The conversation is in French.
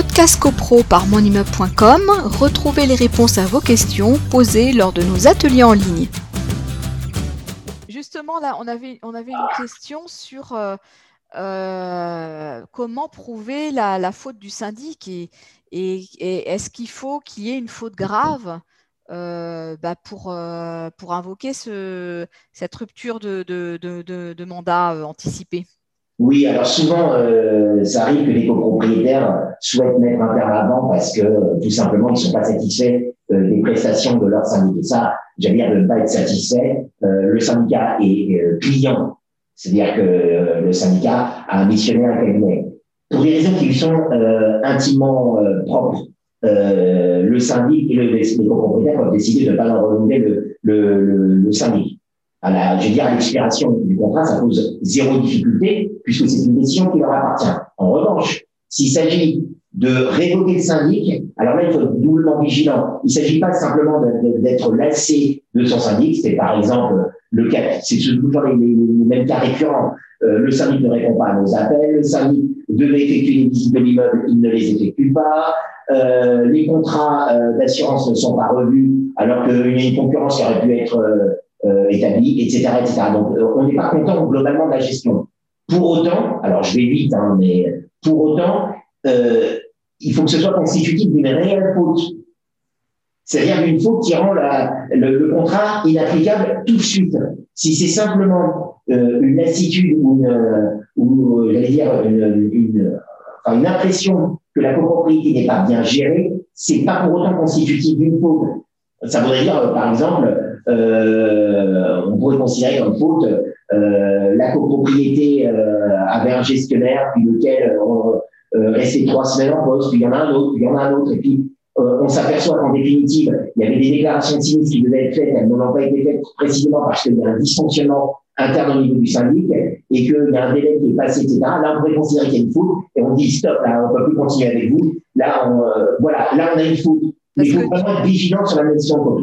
Podcast CoPro par monimmeuble.com, retrouvez les réponses à vos questions posées lors de nos ateliers en ligne. Justement, là, on avait, une question sur euh, euh, comment prouver la, faute du syndic et, est-ce qu'il faut qu'il y ait une faute grave euh, bah, pour, invoquer ce, cette rupture de, de mandat anticipé? Oui, alors souvent, euh, ça arrive que les copropriétaires souhaitent mettre un terme avant parce que tout simplement, ils ne sont pas satisfaits euh, des prestations de leur syndicat. Ça, j'allais dire de ne pas être satisfait. Euh, le syndicat est client, c'est-à-dire que le syndicat a missionné un cabinet. Pour des raisons qui lui sont intimement propres, le syndic et le, les copropriétaires peuvent décider de ne pas renouveler le, le, le, le syndic à la, je veux dire, à l'expiration du contrat, ça pose zéro difficulté puisque c'est une décision qui leur appartient. En revanche, s'il s'agit de révoquer le syndic, alors là, être doublement vigilant. Il ne s'agit pas simplement d'être lassé de son syndic. C'est par exemple le cas, c'est toujours les, les, mêmes cas récurrents. Euh, le syndic ne répond pas à nos appels, le syndic devait effectuer les visites de l'immeuble, il ne les effectue pas, euh, les contrats euh, d'assurance ne sont pas revus, alors qu'il y a une concurrence qui aurait pu être euh, établi, etc., etc. Donc, euh, on n'est pas content globalement de la gestion. Pour autant, alors je vais vite, hein, mais pour autant, euh, il faut que ce soit constitutif d'une réelle faute. C'est-à-dire d'une faute qui rend la, le, contrat inapplicable tout de suite. Si c'est simplement euh, une lassitude ou, une, ou j'allais dire une, une, une impression que la copropriété n'est pas bien gérée, c'est pas pour autant constitutif d'une faute. Ça voudrait dire, par exemple, euh, on pourrait considérer comme faute euh, la copropriété euh, avait un gestionnaire, puis lequel restait trois semaines en poste, puis il y en a un autre, puis il y en a un autre, et puis on s'aperçoit qu'en définitive, il y avait des déclarations de sinistres qui devaient être faites, elles n'ont pas été faites précisément parce qu'il y a un dysfonctionnement interne au niveau du syndic et qu'il y a un délai qui est passé, etc. Là, on pourrait considérer qu'il y a une faute et on dit stop, là, on ne peut plus continuer avec vous. Là, on, voilà, là, on a une faute. il faut vraiment être vigilant sur la médiation